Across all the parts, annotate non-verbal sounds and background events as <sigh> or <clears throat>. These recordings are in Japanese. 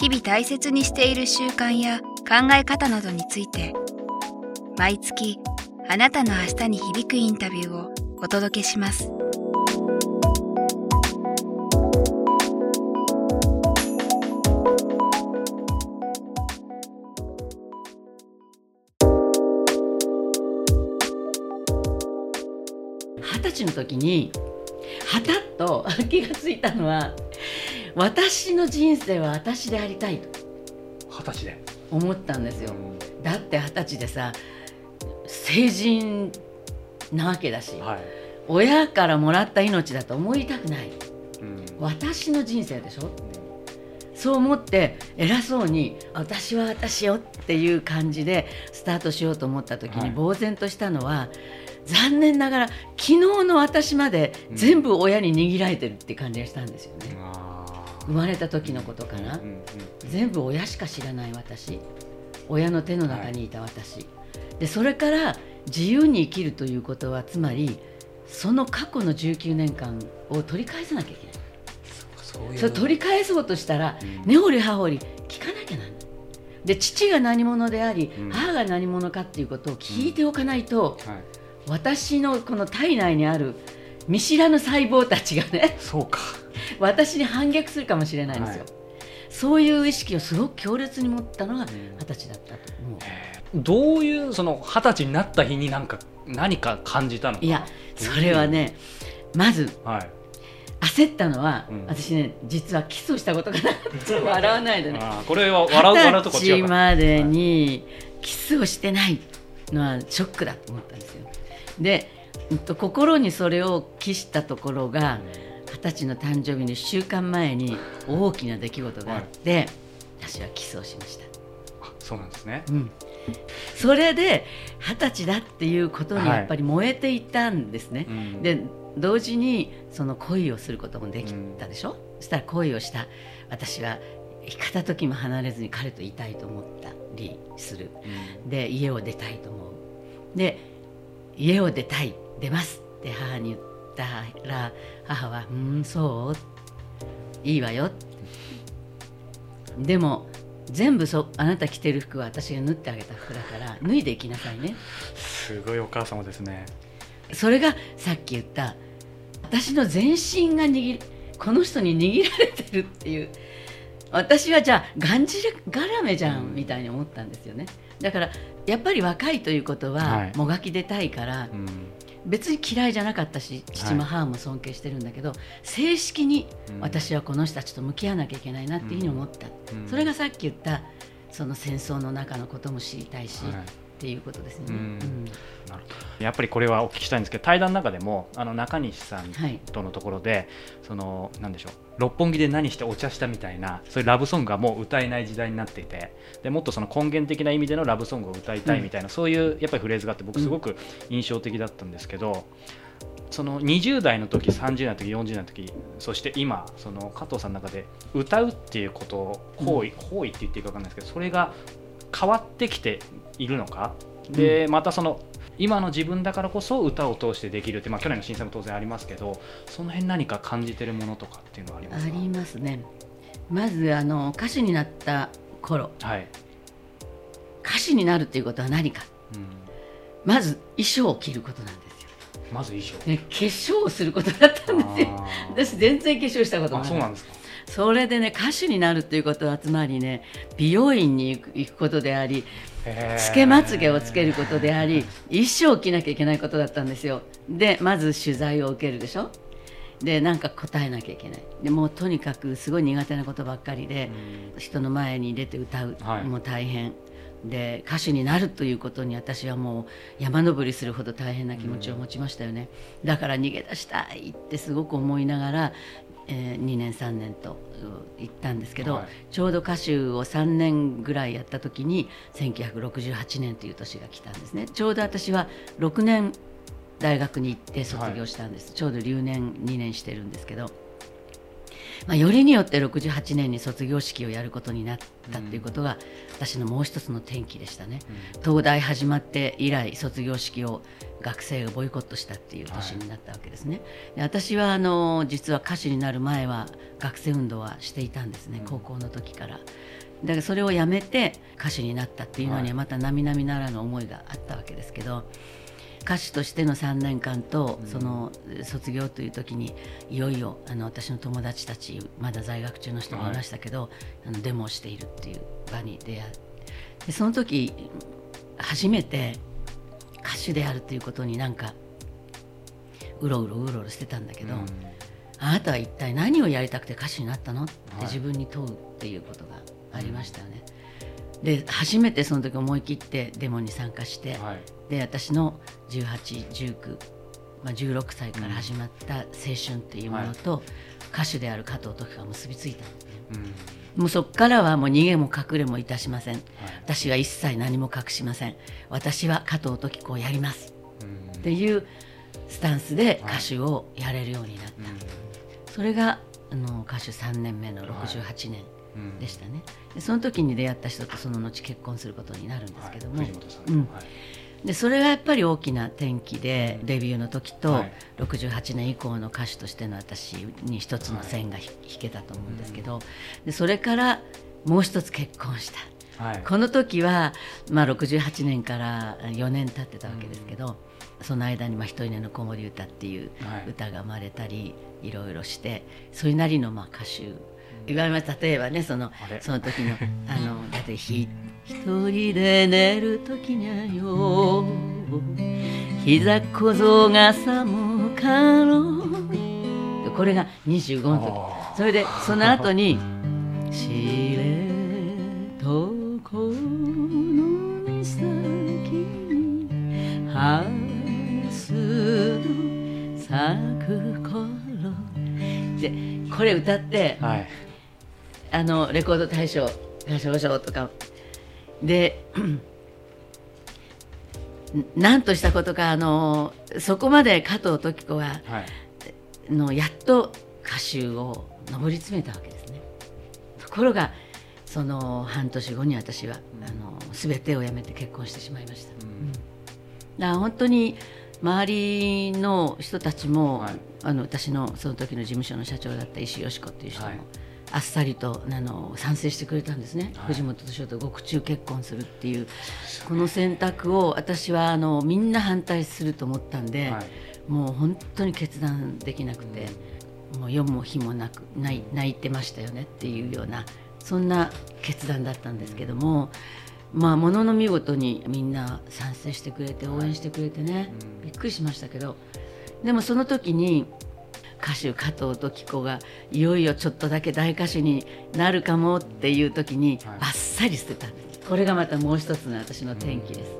日々大切にしている習慣や考え方などについて毎月あなたの明日に響くインタビューをお届けします。二十歳の時にはたっと気が付いたのは私の人生は私でありたいと。二十歳で。思ったんですよ、だって二十歳でさ成人なわけだし、はい、親からもらった命だと思いたくない。うん。私の人生でしょ？そう思って偉そうに「私は私よ」っていう感じでスタートしようと思った時はい。に呆然としたのは、残念ながら昨日の私まで全部親に握られてるって感じがしたんですよね。あー生まれた時のことかな、うんうん全部親しか知らない私。親の手の中にいた私、でそれから自由に生きるということはつまりその過去の19年間を取り返さなきゃいけない。そういう。それ取り返そうとしたらうん。根掘り葉掘り聞かなきゃなんない。で父が何者であり、うん。母が何者かっていうことを聞いておかないと、はい、私のこの体内にある見知らぬ細胞たちがねそうか <laughs> 私に反逆するかもしれないんですよ、はい。そういう意識をすごく強烈に持ったのがん。二十歳だったと思う、どういうその二十歳になった日になんか何か感じたのか。いやそれはねまずはい。焦ったのは、うん。私ね実はキスをしたことがなって <laughs> 笑わないでね。これは笑う笑うとこ違うかまでにキスをしてないのはショックだと思ったんですよ。で、うんと、心にそれを期したところが二十歳の誕生日の1週間前に大きな出来事があって、私はキスをしました、あそうなんですね。うん、それで二十歳だっていうことにやっぱり燃えていたんですね、うん。で同時にその恋をすることもできたでしょ、そしたら恋をした私は片時も離れずに彼といたいと思ったりする。うん。で家を出たいと思う。で家を出たい出ますって母に言ったら母は「うんそう？いいわよ」でも全部そあなた着てる服は私が縫ってあげた服だから脱いでいきなさいね。すごいお母様ですね。それがさっき言った私の全身が握るこの人に握られてるっていう私はじゃあがんじがらめじゃんみたいに思ったんですよね。だからやっぱり若いということははい。もがき出たいから、うん別に嫌いじゃなかったし父も母も尊敬してるんだけど、正式にうん。私はこの人たちと向き合わなきゃいけないなっていうふうに思った、うん。それがさっき言ったその戦争の中のことも知りたいし、はいっていうことですね。うん。うん。なるほど。やっぱりこれはお聞きしたいんですけど対談の中でもあの中西さんはいとのところで、そのなんでしょう六本木で何してお茶したみたいなそういうラブソングがもう歌えない時代になっていてでもっとその根源的な意味でのラブソングを歌いたいみたいな、そういうやっぱりフレーズがあって僕すごく印象的だったんですけど、その20代の時30代の時40代の時そして今その加藤さんの中で歌うっていうことを行為、行為って言っていいか分かんないですけどそれが変わってきているのか？で、またその今の自分だからこそ歌を通してできるって、まあ、去年の震災も当然ありますけどその辺何か感じてるものとかっていうのはありますか？ありますね。まずあの歌手になった頃。はい、歌手になるっていうことは何か。うん、まず衣装を着ることなんですよ。まず衣装。ね、化粧をすることだったんですよ。私全然化粧したことあない。そうなんですかそれでね歌手になるっていうことはつまりね美容院に行く行くことでありつけまつげをつけることであり衣装を着なきゃいけないことだったんですよ。でまず取材を受けるでしょ？でなんか答えなきゃいけない。でもうとにかくすごい苦手なことばっかりで、人の前に出て歌う。はい。もう大変、で歌手になるということに私はもう山登りするほど大変な気持ちを持ちましたよね、だから逃げ出したいってすごく思いながらえー2年3年とう行ったんですけど、はい。ちょうど歌手を3年ぐらいやった時に1968年という年が来たんですね。ちょうど私は6年大学に行って卒業したんです、ちょうど留年2年してるんですけど、まあ、よりによって68年に卒業式をやることになったっていうことが、私のもう一つの転機でしたね。東大始まって以来卒業式を学生がボイコットしたっていう年になったわけですね。で私はあの実は歌手になる前は学生運動はしていたんですね、うん高校の時から。だからそれをやめて歌手になったっていうのにはまた並々ならぬ思いがあったわけですけど、歌手としての3年間とうん。その卒業という時にいよいよあの私の友達たちまだ在学中の人もいましたけど、あのデモをしているっていう場に出会うでその時初めて歌手であるっていうことになんかうろうろうろうろしてたんだけど、うん。あなたは一体何をやりたくて歌手になったの？ってはい。自分に問うっていうことがありましたよね。で初めてその時思い切ってデモに参加して、はい。で私の1819、まあ、16歳から始まった青春っていうものと、歌手である加藤時子が結びついたんですね。うん。もうそこからはもう逃げも隠れもいたしません。はい。私は一切何も隠しません。私は加藤時子をやります。うん。っていうスタンスではい。歌手をやれるようになった。それがあの歌手3年目の68年うんでしたね。でその時に出会った人とその後結婚することになるんですけども、はい。うん。はい。でそれがやっぱり大きな転機でデビューの時とはい。68年以降の歌手としての私に一つの線がひ引けたと思うんですけど、でそれからもう一つ結婚した。はい。この時は、まあ、68年から4年経ってたわけですけど、その間にまあ「ひとりねの子守歌」っていうはい。歌が生まれたりいろいろしてそれなりのまあ歌手言われます例えばねそのその時の <laughs> あのだってひ一人で寝る時にゃよ膝小僧が寒かろう。これが25の時。それでその後に「知床の岬にハスの咲く頃」でこれ歌ってはい。あのレコード大賞大賞賞とか。でん <clears throat> なんとしたことかあのそこまで加藤登紀子ははい。のやっと歌手を上り詰めたわけですね。ところがその半年後に私は、うんあの全てをやめて結婚してしまいました、うん。だから本当に周りの人たちも、はい。あの私のその時の事務所の社長だった石井よし子っていう人も、はい。あっさりとあの賛成してくれたんですね、はい。藤本敏夫と獄中結婚するっていうこの選択を私はあのみんな反対すると思ったんで、はい。もう本当に決断できなくて、もう夜も日もなく泣い泣いてましたよねっていうようなそんな決断だったんですけども、まあものの見事にみんな賛成してくれて応援してくれてね、うん。びっくりしましたけど。でもその時に歌手加藤時子がいよいよちょっとだけ大歌手になるかもっていう時にはい。バッサリ捨てた。これがまたもう一つの私の転機です。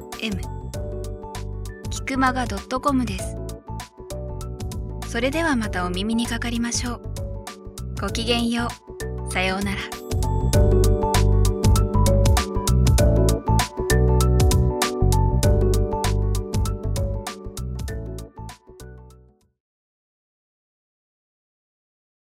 m キクマガ .com です。それではまたお耳にかかりましょう。ごきげんよう。さようなら。